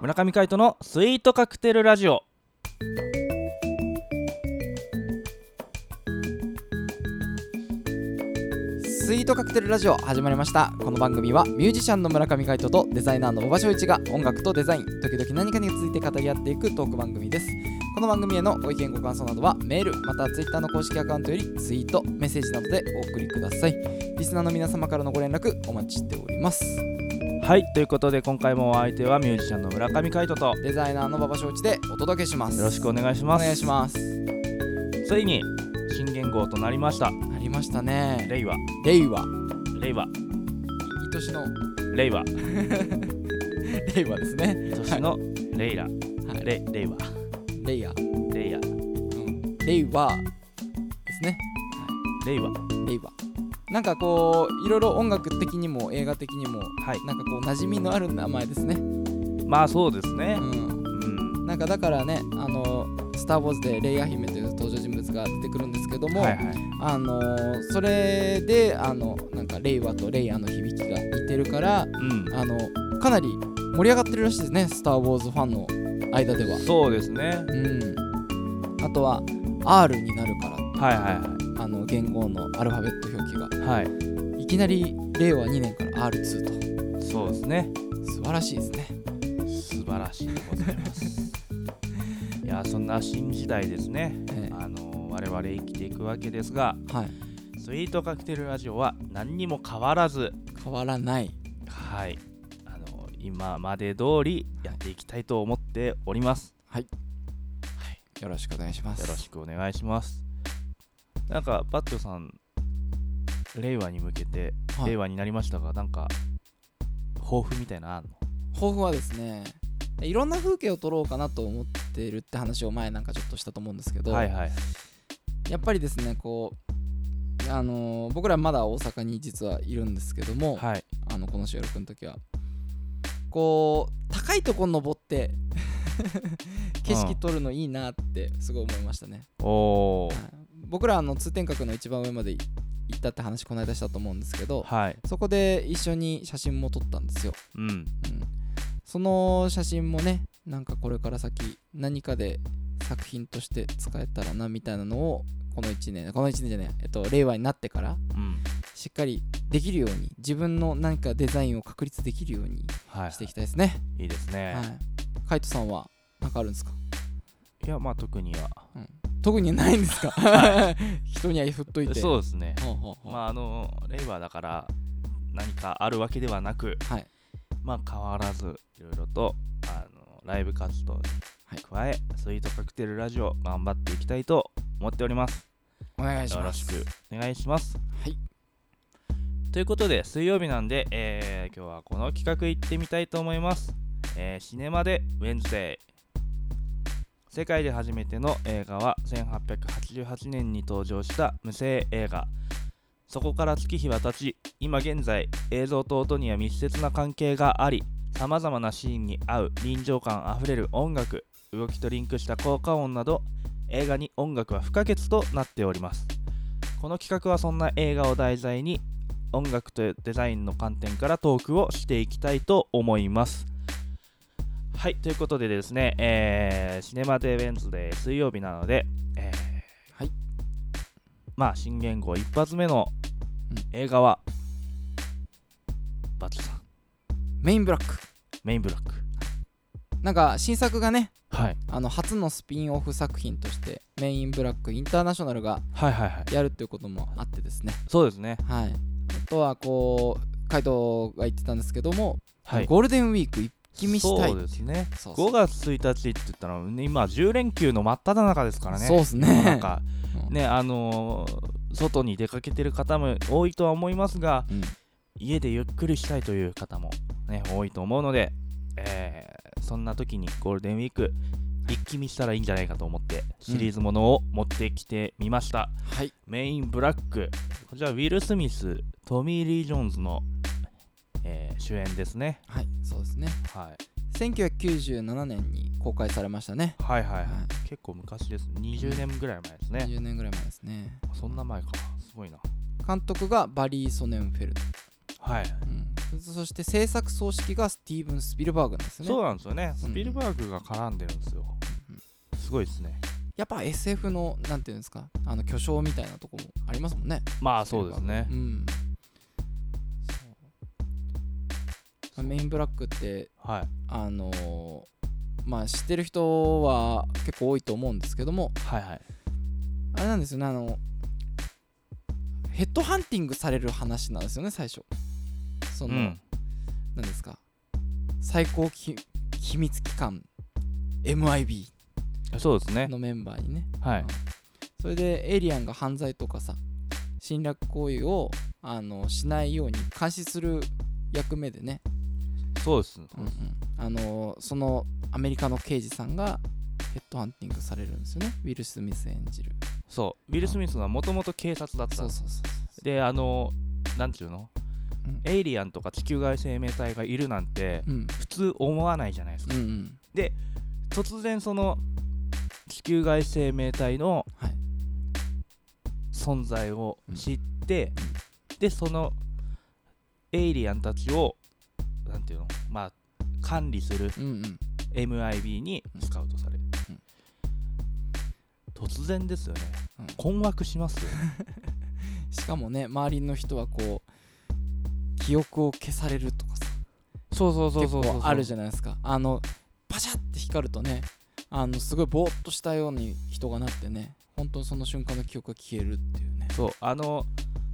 村上海人のスイートカクテルラジオ。イートカクテルラジオ始まりました。この番組はミュージシャンの村上海人とデザイナーの馬場翔一が音楽とデザイン時々何かについて語り合っていくトーク番組です。この番組へのご意見ご感想などはメールまたはツイッターの公式アカウントよりツイートメッセージなどでお送りください。リスナーの皆様からのご連絡お待ちしております。はいということで今回もお相手はミュージシャンの村上海人とよデザイナーの馬場翔一でお届けします。ろしくお願いしおます。願いします。ついに新元号となりました。ありましたね。令和令和令和い年の。令和令和ですね。年のレイラ。はい。レ令和令和レイヤうん。令和ですね。令和令和なんかこういろいろ音楽的にも映画的にもはい。なんかこう馴染みのある名前ですね。まあそうですね。うん。うん。なんかだからねあの「スター・ウォーズ」でレイヤ姫という登場が出てくるんですけども、はいはい。あのそれであのなんか令和とレイヤの響きが似てるからうん。あのかなり盛り上がってるらしいですね「スター・ウォーズ」ファンの間では。そうですね。うん。あとは R になるからはいはいはあの言語のアルファベット表記が。いはい。いきなり令和2年から R2 と。そうですね。素晴らしいですね。素晴らしいでございます。いやそんな新時代ですね。えあの我々生きていくわけですがえはい。スイートカクテルラジオは何にも変わらず変わらない。はい。あの今まで通りやっていきたいと思っております。よろしくお願いします。よろしくお願いします。なんかバッチョさん令和に向けて、はい。令和になりましたがなんか抱負みたいな抱負はですねいろんな風景を撮ろうかなと思ってるって話を前なんかちょっとしたと思うんですけど、はいはいやっぱりですねこうあのー僕らまだ大阪に実はいるんですけども、はい。あのこの収録の時は。こう高いとこ登って 景色撮るのいいなってすごい思いましたね、おー。はい。僕らあの通天閣の一番上まで行ったって話この間したと思うんですけどはい。そこで一緒に写真も撮ったんですよ、うん。うん、その写真もねなんかこれから先何かで作品として使えたらなみたいなのをこの1年この1年じゃない、えっと、令和になってからうん。しっかりできるように自分の何かデザインを確立できるようにはい。していきたいですね。いいですね、はい。カイトさんは何かあるんですか、い、やまあ特には。うん、特にないんですか？人には振っといて。そうですね。まああの令和だから何かあるわけではなくはい。まあ変わらずいろいろとあのライブ活動に加え、スイートカクテルラジオ頑張っていきたいと思っております。お願いします。よろしくお願いします。はい。ということで水曜日なんで、えー今日はこの企画行ってみたいと思います、えーシネマでウェンズデイ。世界で初めての映画は1888年に登場した無声映画。そこから月日は経ち今現在映像と音には密接な関係がありさまざまなシーンに合う臨場感あふれる音楽動きとリンクした効果音など映画に音楽は不可欠となっております。この企画はそんな映画を題材に音楽とデザインの観点からトークをしていきたいと思います。はいということでですね、えーシネマデーウェンズデー水曜日なので、えーはい。まあ新元号一発目のうん。映画は、バッツさん。メインブラック。メインブラックなんか新作がねはい。あの初のスピンオフ作品としてメインブラックインターナショナルがはいはいはい。やるっていうこともあってですね。そうですね。はい。あとはこうカイトが言ってたんですけども、はい。ゴールデンウィーク一気見したいそうですね。そうそう。5月1日って言ったら、ね、今10連休の真っ只中ですからね。そうっすね。世の中うん。ねあのー外に出かけてる方も多いとは思いますがうん。家でゆっくりしたいという方もね多いと思うので、えーそんな時にゴールデンウィーク一気見したらいいんじゃないかと思ってシリーズものを持ってきてみました、はい。メインブラックこちらウィル・スミストミー・リー・ジョーンズの、えー主演ですね、はいそうですね。はい、1997年に公開されましたね。はいはいはい。は結構昔です20年ぐらい前ですね。20年ぐらい前ですね。そんな前か。すごいな。監督がバリー・ソネンフェルト、はい。うん、そして制作総指揮がスティーブン・スピルバーグなんですよね。そうなんですよね。うん。スピルバーグが絡んでるんですよ。すごいですね。やっぱ SF のなんていうんですかあの巨匠みたいなとこもありますもんね。まあそうですね。うん。メインブラックってはい。あのーまあ知ってる人は結構多いと思うんですけども。はいはい。あれなんですよねあのヘッドハンティングされる話なんですよね最初その、うん。なんですか？最高き秘密機関 MIB そうですね。のメンバーにね、はい。うん。それでエイリアンが犯罪とかさ侵略行為をあのしないように監視する役目でね、そうですうんうん。あのそのアメリカの刑事さんがヘッドハンティングされるんですよね。ウィル・スミス演じる。そう。ウィル・スミスはもともと警察だった。そうそうそうであのなんていうの、うんエイリアンとか地球外生命体がいるなんてうん。普通思わないじゃないですか、うんうん。突然その地球外生命体のはい。存在を知って、でそのエイリアンたちをなんていうのまあ管理する MIB にスカウトされる、うん。突然ですよね、うん。困惑しますよ しかもね周りの人はこう記憶を消されるとかさ。そうそうそう結そうそう。構あるじゃないですか。あのパシャって光るとねあのすごいぼーっとしたように人がなってね本当にその瞬間の記憶が消えるっていうね、そうあの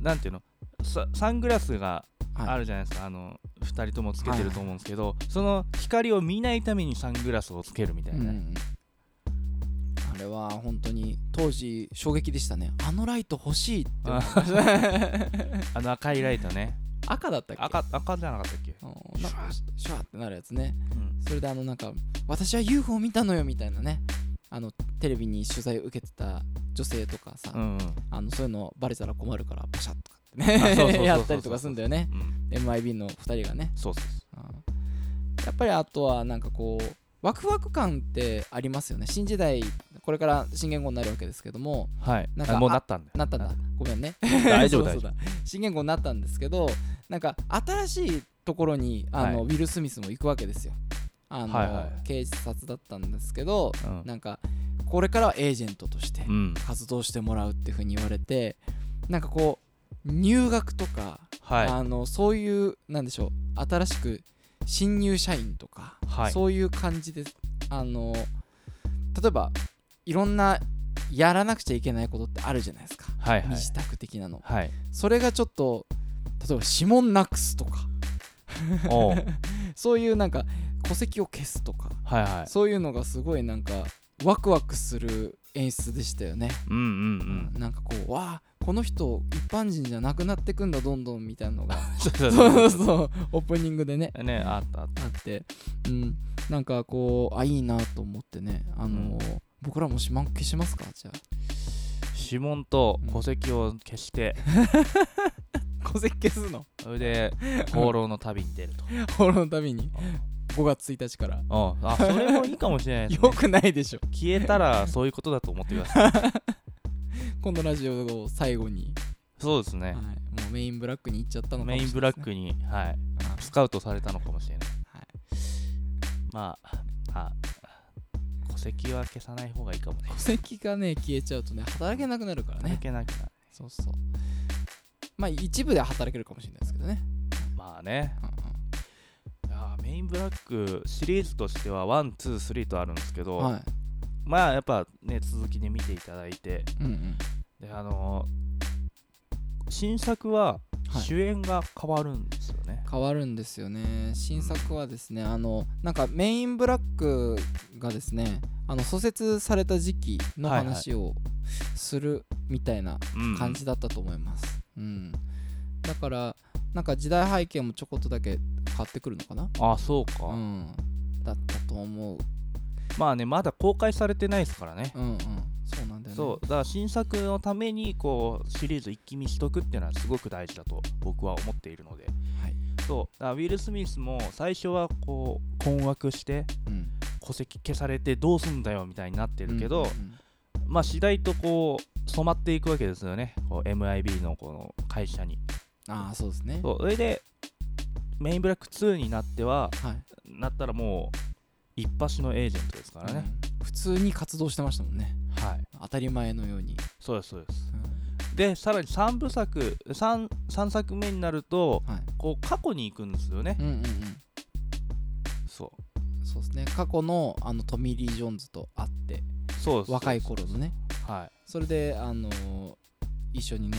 なんていうの？ササングラスがはい、あるじゃないですか、あの2人ともつけてると思うんですけど、その光を見ないためにサングラスをつけるみたいなね、うんうんあれは本当に当時衝撃でしたね。あのライト欲しいって あの赤いライトね赤だったっけ？赤赤じゃなかったっけ、うんなんかシュワってなるやつね。うん、それであのなんか私は UFO 見たのよみたいなね。あのテレビに取材を受けてた女性とかさ、うんうん。あのそういうのバレたら困るからパシャッとかってあそうそうそうそうねやったりとかするんだよね。うん。MIB の2人がね、そうそうそう。んやっぱりあとはなんかこうワクワク感ってありますよね。新時代これから新言語になるわけですけどもうはい。なんかあもうなったんだ。よなったんだ。ごめんね。大丈夫そうそうだ新言語になったんですけどなんか新しいところにあの、はい。ウィル・スミスも行くわけですよ。あの、はいはい警察だったんですけどうん。なんかこれからはエージェントとしてうん。活動してもらうっていうふうに言われてなんかこう入学とか、はい。あのそういうなんでしょう新しく新入社員とか、はい。そういう感じであの例えばいろんなやらなくちゃいけないことってあるじゃないですか、はいはい。身支度的なの。はい。それがちょっと例えば指紋なくすとか。そういうなんか戸籍を消すとか。はいはい。そういうのがすごいなんかワクワクする演出でしたよね、うんうんうん。なんかこうわあこの人一般人じゃなくなってくんだどんどんみたいなのが。そうそうそう。オープニングでね。ねあったあって。うん。なんかこうあいいなと思ってね。あのー僕らも指紋消しますか？じゃあ。た指紋と戸籍を消して。戸籍消すの？それで 放浪の旅に出ると。フォローのために5月1日から。うん。あそれもいいかもしれないですね。よくないでしょ。消えたらそういうことだと思ってくださいこのラジオを最後に、そうですね。はい、もうメインブラックに行っちゃったのかもしれないメインブラックに、はい、スカウトされたのかもしれない。はい。まあ、あ。戸籍は消さない方がいいかもね。戸籍がね消えちゃうとね働けなくなるからねいけなくなる。そうそうまあ一部では働けるかもしれないですけどね、まあね。うんうんいやーメインブラックシリーズとしては1、2、3とあるんですけど、はいまあやっぱね、続きで見ていただいて、うんうんで、あのー新作ははい主演が変わるん。変わるんですよね。新作はですねあのなんかメインブラックがですねあの創設された時期の話をするみたいなうん。感じだったと思います、うん。だからなんか時代背景もちょこっとだけ変わってくるのかな？あ、そうか。うん。だったと思う。まあね、まだ公開されてないですからね。うんうん。そうなんだよね。そう。だから新作のためにこうシリーズ一気見しとくっていうのはすごく大事だと僕は思っているので。はいそう。ウィル・スミスも最初はこう困惑してうん。戸籍消されてどうすんだよみたいになってるけど、うんうんまあ次第とこう染まっていくわけですよね。こう MIB のこの会社に。ああそうですね。それでメインブラック2になってははい。なったらもう一発のエージェントですからね、うん。普通に活動してましたもんね。はい。当たり前のように、そうですそうです。うんでさらに3部作 3, 3作目になるとはい。こう過去に行くんですよね、うんうんうん。そう。そうですね。過去のあのトミー・リー・ジョーンズと会ってそう若い頃のね。はい。それであのー一緒にね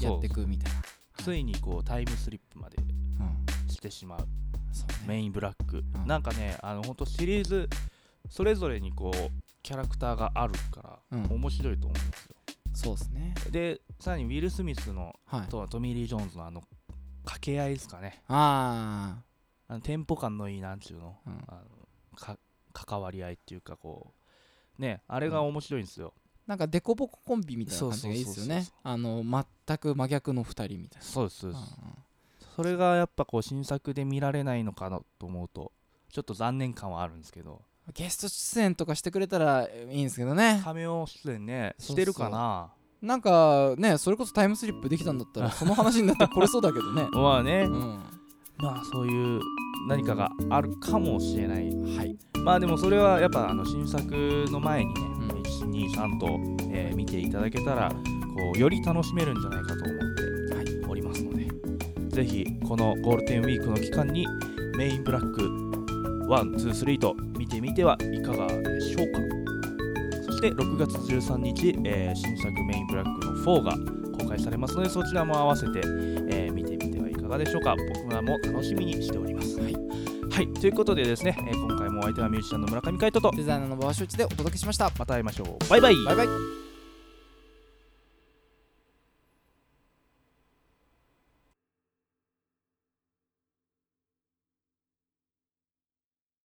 やっていくみたいな。ついにこうタイムスリップまでうん。してしまう。そうね。メインブラック、うん。なんかねあの本当シリーズそれぞれにこうキャラクターがあるから、うん。面白いと思うんですよそうですね。でさらにウィル・スミスのはい。とトミー・リー・ジョーンズのあの掛け合いですかね。ああのテンポ感のいいなんちゅうの,、あ、うん、あのか関わり合いっていうかこう。ねあれが面白いんですよ、なんかデコボココンビみたいな感じがいいですよね。あの全く真逆の2人みたいそうですそうな、です、それがやっぱこう新作で見られないのかなと思うとちょっと残念感はあるんですけど。うんゲスト出演とかしてくれたらいいんですけどね。カメオ出演ねしてるかな？なんかねそれこそタイムスリップできたんだったら その話になってこれそうだけどね。まあね、うん。まあそういう何かがあるかもしれない。はい。まあでもそれはやっぱあの新作の前にね、ん。123と、えー見ていただけたらこうより楽しめるんじゃないかと思っておりますので、ぜひこのゴールデンウィークの期間にメインブラック123と見てみてはいかがでしょうか。そして6月13日、えー新作メインブラックの4が公開されますのでそちらも合わせて、えー見てみてはいかがでしょうか。僕らも楽しみにしております。はい。はい、ということでですね、えー今回もお相手はミュージシャンの村上海人とデザイナーの馬場所一でお届けしました。また会いましょう。バイバイ。バイバイ